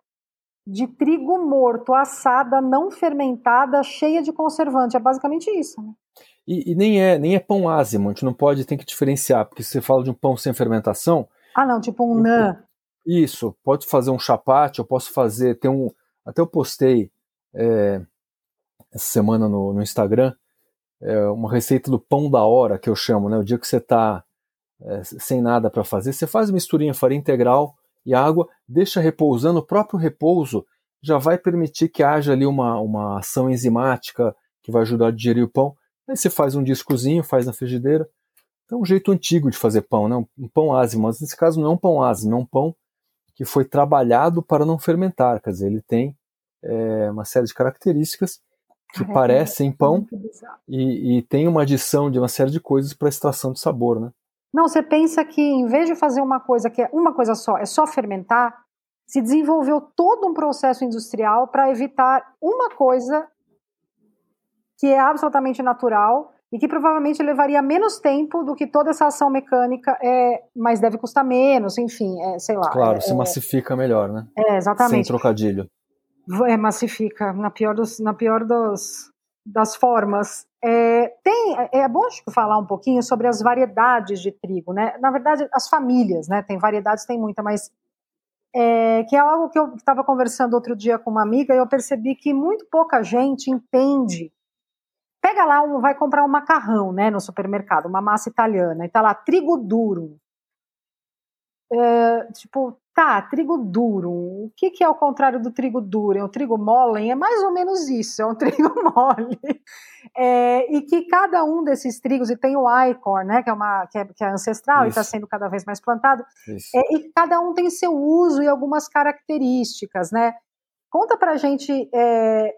de trigo morto, assada, não fermentada, cheia de conservante. É basicamente isso. Né? E, e, nem é nem é pão ázimo, a gente não pode, tem que diferenciar, porque se você fala de um pão sem fermentação. Ah, não, tipo um nã. Isso, pode fazer um chapate, eu posso fazer. Tem um. Até eu postei é, essa semana no, no Instagram é, uma receita do pão da hora, que eu chamo, né? O dia que você está é, sem nada para fazer, você faz misturinha farinha integral e água, deixa repousando, o próprio repouso já vai permitir que haja ali uma, uma ação enzimática que vai ajudar a digerir o pão. Aí você faz um discozinho, faz na frigideira. Então é um jeito antigo de fazer pão, né? um pão ázimo, mas nesse caso não é um pão ázimo, é um pão que foi trabalhado para não fermentar, quer dizer, ele tem é, uma série de características que parecem pão e, e, tem uma adição de uma série de coisas para extração de sabor, né? Não, você pensa que em vez de fazer uma coisa que é uma coisa só, é só fermentar, se desenvolveu todo um processo industrial para evitar uma coisa que é absolutamente natural e que provavelmente levaria menos tempo do que toda essa ação mecânica, é, mas deve custar menos, enfim, é, sei lá. Claro, é, se massifica melhor, né? É, exatamente. Sem trocadilho. É, massifica, na pior, dos, na pior dos, das formas. É, tem, é, é bom falar um pouquinho sobre as variedades de trigo, né? Na verdade, as famílias, né? Tem variedades, tem muita, mas é, que é algo que eu estava conversando outro dia com uma amiga e eu percebi que muito pouca gente entende. pega lá, um, vai comprar um macarrão, né, no supermercado, uma massa italiana, e tá lá trigo duro. É, tipo, tá, trigo duro. O que, que é o contrário do trigo duro? É um trigo mole? É mais ou menos isso, é um trigo mole. É, e que cada um desses trigos, e tem o Icor, né, que é, uma, que é, que é ancestral tá isso. e está sendo cada vez mais plantado, é, e cada um tem seu uso e algumas características, né? Conta pra gente é,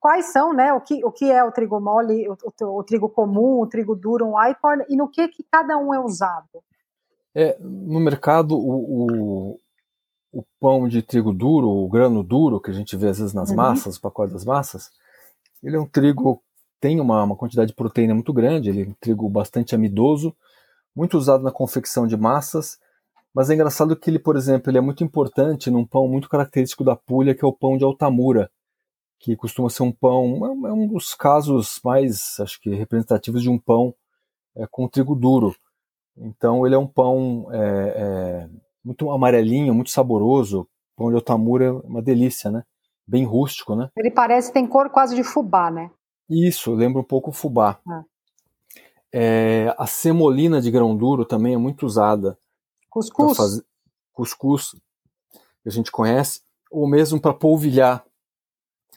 quais são, né, o que, o que é o trigo mole, o, o, o trigo comum, o trigo duro, um Icor, e no que, que cada um é usado. É, no mercado, o, o, o, pão de trigo duro, o grano duro, que a gente vê às vezes nas uhum. massas, pacote das massas, ele é um trigo, tem uma, uma quantidade de proteína muito grande, ele é um trigo bastante amidoso, muito usado na confecção de massas, mas é engraçado que ele, por exemplo, ele é muito importante num pão muito característico da Puglia, que é o pão de Altamura, que costuma ser um pão, é um dos casos mais, acho que, representativos de um pão é, com trigo duro. Então ele é um pão é, é, muito amarelinho, muito saboroso. Pão de otamura é uma delícia, né? Bem rústico, né? Ele parece tem cor quase de fubá, né? Isso, lembra um pouco o fubá. Ah. É, a semolina de grão duro também é muito usada. Cuscuz. Fazer, cuscuz, que a gente conhece, ou mesmo para polvilhar.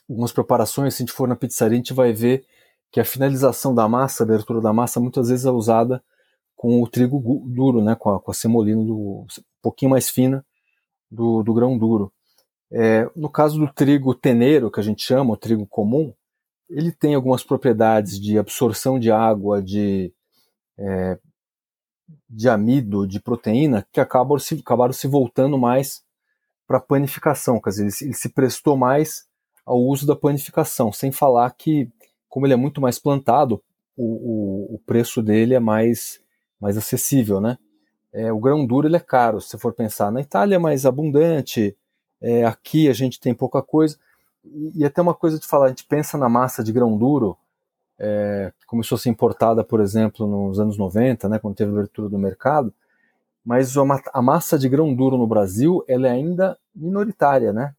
Algumas preparações, se a gente for na pizzaria, a gente vai ver que a finalização da massa, a abertura da massa, muitas vezes é usada com o trigo duro, né, com a, com a semolina do, um pouquinho mais fina do, do grão duro. É, no caso do trigo teneiro, que a gente chama, o trigo comum, ele tem algumas propriedades de absorção de água, de, é, de amido, de proteína, que acabam se, acabaram se voltando mais para a panificação, quer dizer, ele, ele se prestou mais ao uso da panificação, sem falar que, como ele é muito mais plantado, o, o, o preço dele é mais mais acessível, né? É, o grão duro ele é caro, se for pensar. Na Itália é mais abundante, é, aqui a gente tem pouca coisa. E, e, até uma coisa de falar, a gente pensa na massa de grão duro, é, que começou a ser importada, por exemplo, nos anos 90, né, quando teve a abertura do mercado, mas a, a massa de grão duro no Brasil ela é ainda minoritária, né?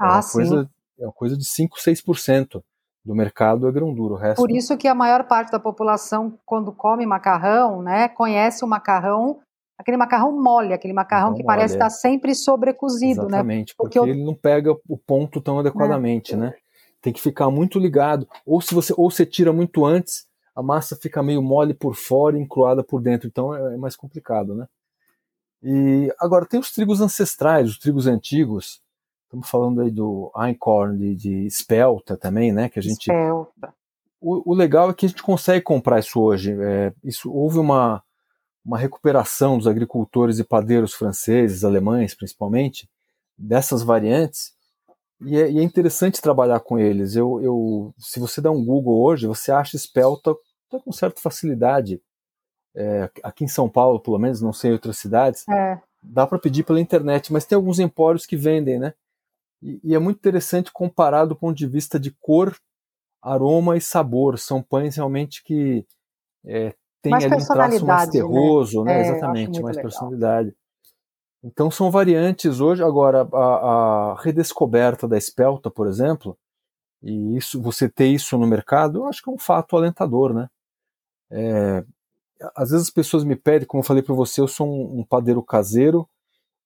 É ah, é sim. Coisa, é uma coisa de 5, 6% do mercado é grão duro. Por isso que a maior parte da população, quando come macarrão, né, conhece o macarrão, aquele macarrão mole, aquele macarrão que parece estar sempre sobrecozido, né? Exatamente, né? porque, porque ele não pega o ponto tão adequadamente, é. né? Tem que ficar muito ligado. Ou se você ou você tira muito antes, a massa fica meio mole por fora e encruada por dentro, então é, é mais complicado, né? E agora tem os trigos ancestrais, os trigos antigos, Estamos falando aí do Einkorn, de, de Spelta também, né? Que a gente. Spelta. O, o legal é que a gente consegue comprar isso hoje. É, isso houve uma, uma recuperação dos agricultores e padeiros franceses, alemães principalmente, dessas variantes. E é, e é interessante trabalhar com eles. Eu, eu, se você dá um Google hoje, você acha Spelta com certa facilidade. É, aqui em São Paulo, pelo menos, não sei em outras cidades, é. dá para pedir pela internet, mas tem alguns empórios que vendem, né? E, e, é muito interessante comparar do ponto de vista de cor, aroma e sabor. São pães realmente que é, tem ali um traço mais né? terroso, né? né? É, Exatamente, mais legal. personalidade. Então são variantes hoje. Agora, a, a, redescoberta da espelta, por exemplo, e isso, você ter isso no mercado, eu acho que é um fato alentador, né? É, às vezes as pessoas me pedem, como eu falei para você, eu sou um, um padeiro caseiro,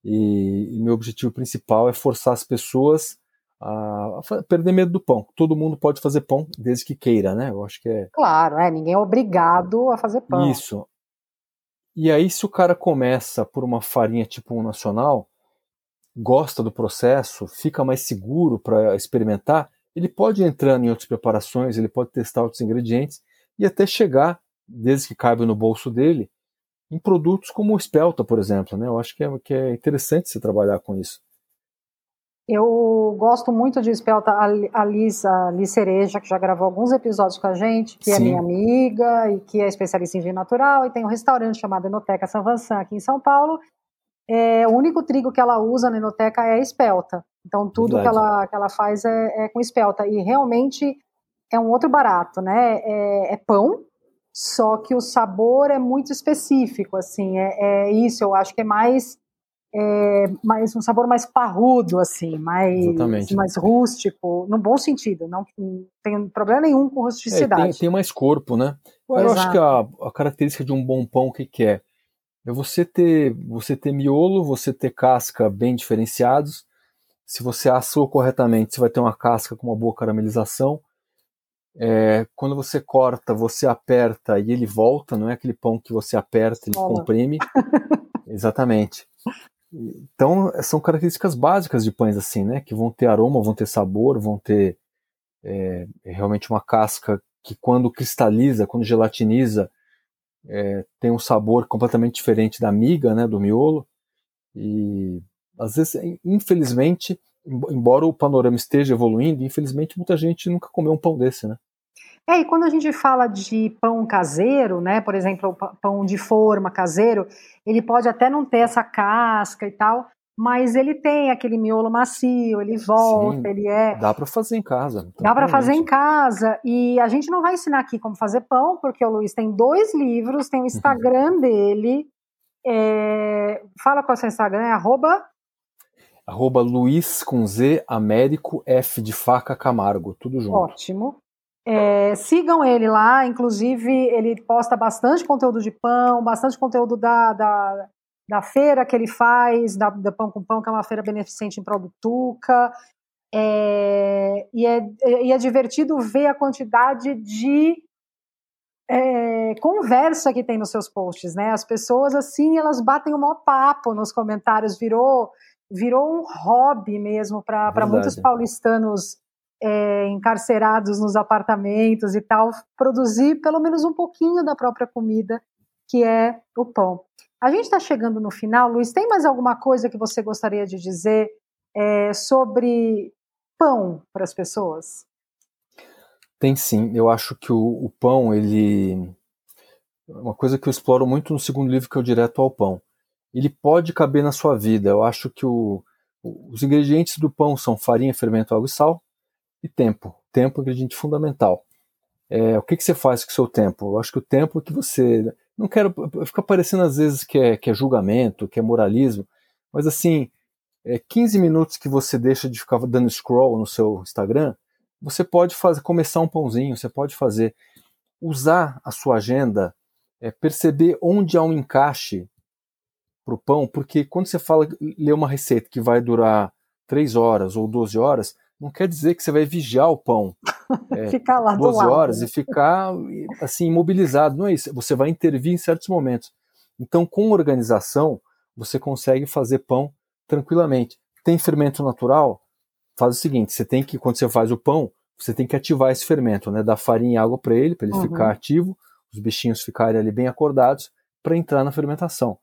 e, e meu objetivo principal é forçar as pessoas a, a, perder medo do pão. Todo mundo pode fazer pão desde que queira, né? Eu acho que é. Claro, é. Ninguém é obrigado a fazer pão. Isso. E aí, se o cara começa por uma farinha tipo um nacional, gosta do processo, fica mais seguro para experimentar, ele pode ir entrando em outras preparações, ele pode testar outros ingredientes e até chegar, desde que caiba no bolso dele, em produtos como o Spelta, por exemplo. Né? Eu acho que é, que é interessante você trabalhar com isso. Eu gosto muito de Spelta, a Liz, a Liz Cereja, que já gravou alguns episódios com a gente, que é Sim. é minha amiga e que é especialista em vinho natural, e tem um restaurante chamado Enoteca San Vansan aqui em São Paulo. É, o único trigo que ela usa na Enoteca é a espelta. Então tudo que ela, que ela faz é, é, com espelta. E realmente é um outro barato, né? É, é pão, só que o sabor é muito específico, assim, é, é, isso, eu acho que é mais é, mais um sabor mais parrudo, assim, mais, mais rústico, no bom sentido, não tem problema nenhum com rusticidade. É, tem, tem, mais corpo, né? Eu Exato. acho que a, a, característica de um bom pão, o que, que é? É você ter, você ter miolo, você ter casca bem diferenciados. Se você assou corretamente, você vai ter uma casca com uma boa caramelização. É, quando você corta, você aperta e ele volta, não é aquele pão que você aperta e comprime. Exatamente. Então, são características básicas de pães assim, né? Que vão ter aroma, vão ter sabor, vão ter é, realmente uma casca que quando cristaliza, quando gelatiniza, é, tem um sabor completamente diferente da miga, né, do miolo. E às vezes, infelizmente, embora o panorama esteja evoluindo, infelizmente muita gente nunca comeu um pão desse, né? É, e quando a gente fala de pão caseiro, né, por exemplo, o pão de forma caseiro, ele pode até não ter essa casca e tal, mas ele tem aquele miolo macio, ele volta, Sim, ele é. Dá para fazer em casa. Dá para fazer em casa. E a gente não vai ensinar aqui como fazer pão, porque o Luiz tem dois livros, tem o Instagram uhum. dele. É... Fala qual é o seu Instagram, é arroba. Arroba Luiz com Z, Américo, F de faca Camargo, tudo junto. Ótimo. É, sigam ele lá, inclusive ele posta bastante conteúdo de pão, bastante conteúdo da, da, da feira que ele faz, da, da Pão com Pão, que é uma feira beneficente em Produtuca. É, e, é, e é divertido ver a quantidade de é, conversa que tem nos seus posts, né? As pessoas, assim, elas batem o maior papo nos comentários, virou, virou um hobby mesmo para muitos paulistanos é, encarcerados nos apartamentos e tal, produzir pelo menos um pouquinho da própria comida, que é o pão. A gente está chegando no final, Luiz. Tem mais alguma coisa que você gostaria de dizer é, sobre pão para as pessoas? Tem sim. Eu acho que o, o pão, ele. Uma coisa que eu exploro muito no segundo livro, que é o Direto ao Pão. Ele pode caber na sua vida. Eu acho que o, os ingredientes do pão são farinha, fermento, água e sal e tempo. Tempo é um ingrediente fundamental. É, o que, que você faz com o seu tempo? Eu acho que o tempo é que você. Não quero. Fica parecendo às vezes que é, que é julgamento, que é moralismo, mas assim, é 15 minutos que você deixa de ficar dando scroll no seu Instagram, você pode fazer, começar um pãozinho, você pode fazer. Usar a sua agenda, é, perceber onde há um encaixe para o pão, porque quando você fala, lê uma receita que vai durar 3 horas ou 12 horas, não quer dizer que você vai vigiar o pão é, ficar lá 12 lado, horas né? e ficar assim imobilizado. Não é isso. Você vai intervir em certos momentos. Então, com organização, você consegue fazer pão tranquilamente. Tem fermento natural? Faz o seguinte: você tem que, quando você faz o pão, você tem que ativar esse fermento, né? Dar farinha e água para ele, para ele uhum. ficar ativo, os bichinhos ficarem ali bem acordados, para entrar na fermentação.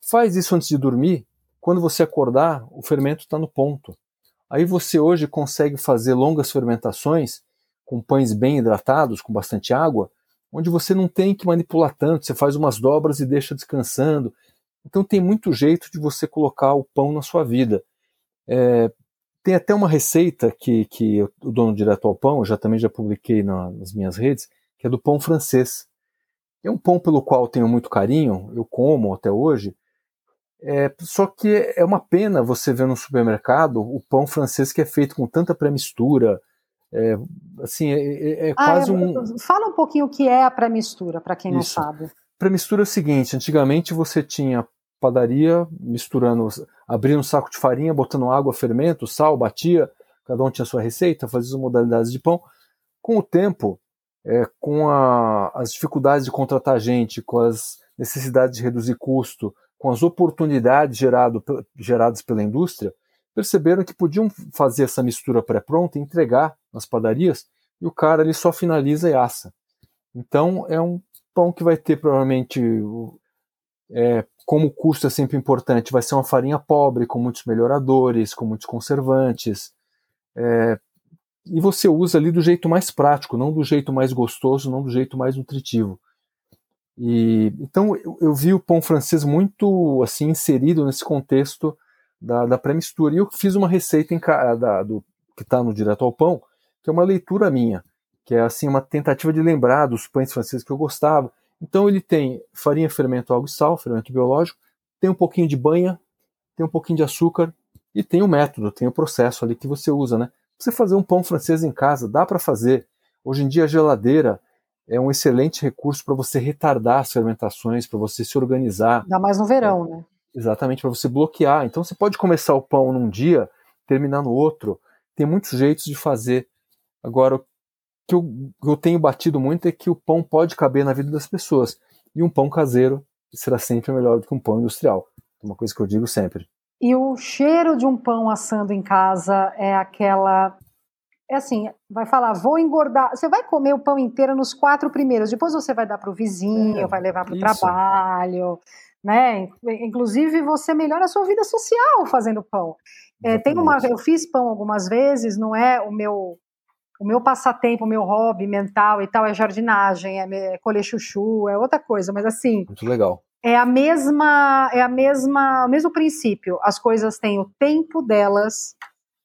Faz isso antes de dormir. Quando você acordar, o fermento está no ponto. Aí você hoje consegue fazer longas fermentações com pães bem hidratados, com bastante água, onde você não tem que manipular tanto, você faz umas dobras e deixa descansando. Então tem muito jeito de você colocar o pão na sua vida. É, tem até uma receita que, que eu dou no Direto ao Pão, eu já também já publiquei na, nas minhas redes, que é do pão francês. É um pão pelo qual tenho muito carinho, eu como até hoje, é, só que é uma pena você ver no supermercado o pão francês que é feito com tanta pré-mistura. É, assim, é, é, é ah, quase um. Fala um pouquinho o que é a pré-mistura, para quem Isso. não sabe. Pré-mistura é o seguinte: antigamente você tinha padaria misturando, abrindo um saco de farinha, botando água, fermento, sal, batia, cada um tinha sua receita, fazia as modalidades de pão. Com o tempo, é, com a, as dificuldades de contratar gente, com as necessidades de reduzir custo, com as oportunidades gerado, geradas pela indústria, perceberam que podiam fazer essa mistura pré-pronta, entregar nas padarias, e o cara ali só finaliza e assa. Então é um pão que vai ter provavelmente, é, como o custo é sempre importante, vai ser uma farinha pobre, com muitos melhoradores, com muitos conservantes. É, e você usa ali do jeito mais prático, não do jeito mais gostoso, não do jeito mais nutritivo. E, então eu, eu, vi o pão francês muito assim inserido nesse contexto da, da pré-mistura. E eu fiz uma receita em, da, do, que está no Direto ao Pão, que é uma leitura minha, que é assim uma tentativa de lembrar dos pães franceses que eu gostava. Então ele tem farinha, fermento, água e sal, fermento biológico, tem um pouquinho de banha, tem um pouquinho de açúcar e tem o método, tem o processo ali que você usa, né? Você fazer um pão francês em casa, dá para fazer. Hoje em dia a geladeira é um excelente recurso para você retardar as fermentações, para você se organizar. Ainda mais no verão, é, né? Exatamente, para você bloquear. Então você pode começar o pão num dia, terminar no outro. Tem muitos jeitos de fazer. Agora, o que eu, eu tenho batido muito é que o pão pode caber na vida das pessoas. E um pão caseiro será sempre melhor do que um pão industrial. É uma coisa que eu digo sempre. E o cheiro de um pão assando em casa é aquela é assim, vai falar, vou engordar. Você vai comer o pão inteiro nos quatro primeiros, depois você vai dar para o vizinho, é, vai levar para o trabalho, né? Inclusive você melhora a sua vida social fazendo pão. É, tem uma, eu fiz pão algumas vezes, não é o meu o meu passatempo, o meu hobby mental e tal é jardinagem, é colher chuchu, é outra coisa, mas assim. Muito legal. É a mesma, é a mesma, o mesmo princípio. As coisas têm o tempo delas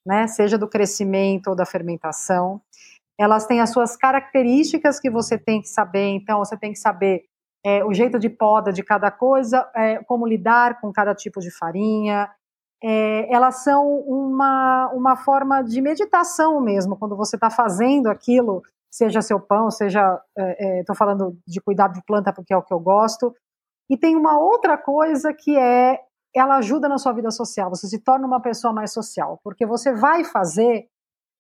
né, seja do crescimento ou da fermentação. Elas têm as suas características que você tem que saber, então você tem que saber é, o jeito de poda de cada coisa, é, como lidar com cada tipo de farinha. É, elas são uma, uma forma de meditação mesmo, quando você está fazendo aquilo, seja seu pão, seja. Estou é, é, falando de cuidado de planta porque é o que eu gosto. E tem uma outra coisa que é ela ajuda na sua vida social, você se torna uma pessoa mais social, porque você vai fazer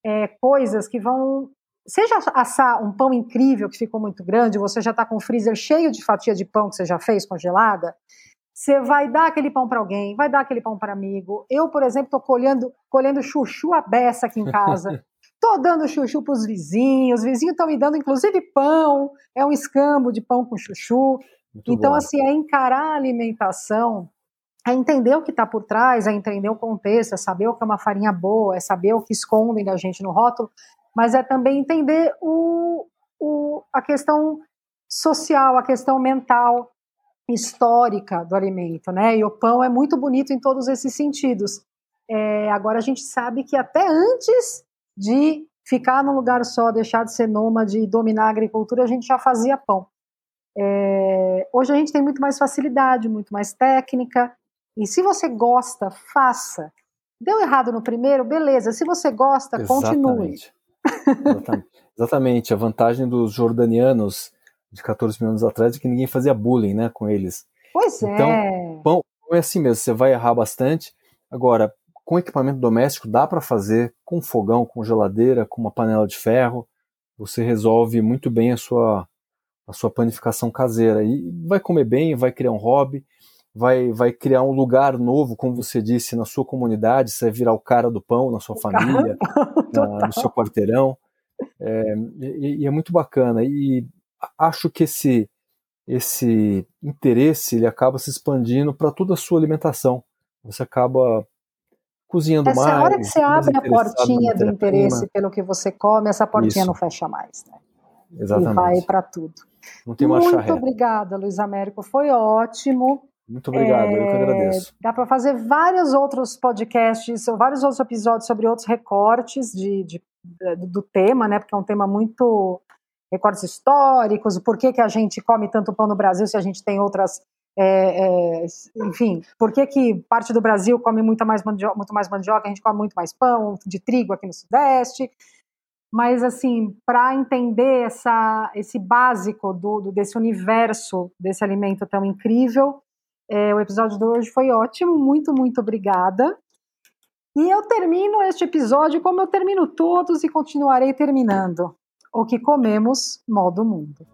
é, coisas que vão. Seja assar um pão incrível que ficou muito grande, você já está com o freezer cheio de fatia de pão que você já fez congelada, você vai dar aquele pão para alguém, vai dar aquele pão para amigo. Eu, por exemplo, estou colhendo, colhendo chuchu a beça aqui em casa. Estou dando chuchu para os vizinhos, os vizinhos estão me dando inclusive pão, é um escambo de pão com chuchu. Muito então, bom. assim, é encarar a alimentação é entender o que está por trás, é entender o contexto, é saber o que é uma farinha boa, é saber o que escondem da gente no rótulo, mas é também entender o, o, a questão social, a questão mental, histórica do alimento, né? E o pão é muito bonito em todos esses sentidos. É, agora a gente sabe que até antes de ficar num lugar só, deixar de ser nômade e dominar a agricultura, a gente já fazia pão. É, hoje a gente tem muito mais facilidade, muito mais técnica, e se você gosta, faça. Deu errado no primeiro, beleza. Se você gosta, Exatamente. continue. Exatamente. Exatamente. A vantagem dos jordanianos de 14 mil anos atrás é que ninguém fazia bullying né, com eles. Pois então, é. Pão é assim mesmo, você vai errar bastante. Agora, com equipamento doméstico dá para fazer com fogão, com geladeira, com uma panela de ferro. Você resolve muito bem a sua, a sua panificação caseira. E vai comer bem, vai criar um hobby vai, vai criar um lugar novo, como você disse, na sua comunidade, você vai virar o cara do pão na sua família, na, no seu quarteirão. É, e, e, é muito bacana. E acho que esse, esse interesse ele acaba se expandindo para toda a sua alimentação. Você acaba cozinhando essa mais. Essa hora que você abre a portinha do interesse pelo que você come, essa portinha Isso. não fecha mais. Né? Exatamente. E vai para tudo. Não tem Muito obrigada, Luiz Américo. Foi ótimo. Muito obrigado, é, eu que é, agradeço. Dá para fazer vários outros podcasts, ou vários outros episódios sobre outros recortes de, de, do tema, né? Porque é um tema muito recortes históricos, o porquê que a gente come tanto pão no Brasil se a gente tem outras. É, é, enfim, por que, que parte do Brasil come muito mais, mandioca, muito mais mandioca, a gente come muito mais pão de trigo aqui no Sudeste. Mas, assim, para entender essa, esse básico do, do, desse universo, desse alimento tão incrível, é, o episódio de hoje foi ótimo, muito, muito obrigada. E eu termino este episódio como eu termino todos e continuarei terminando. O que comemos, modo mundo.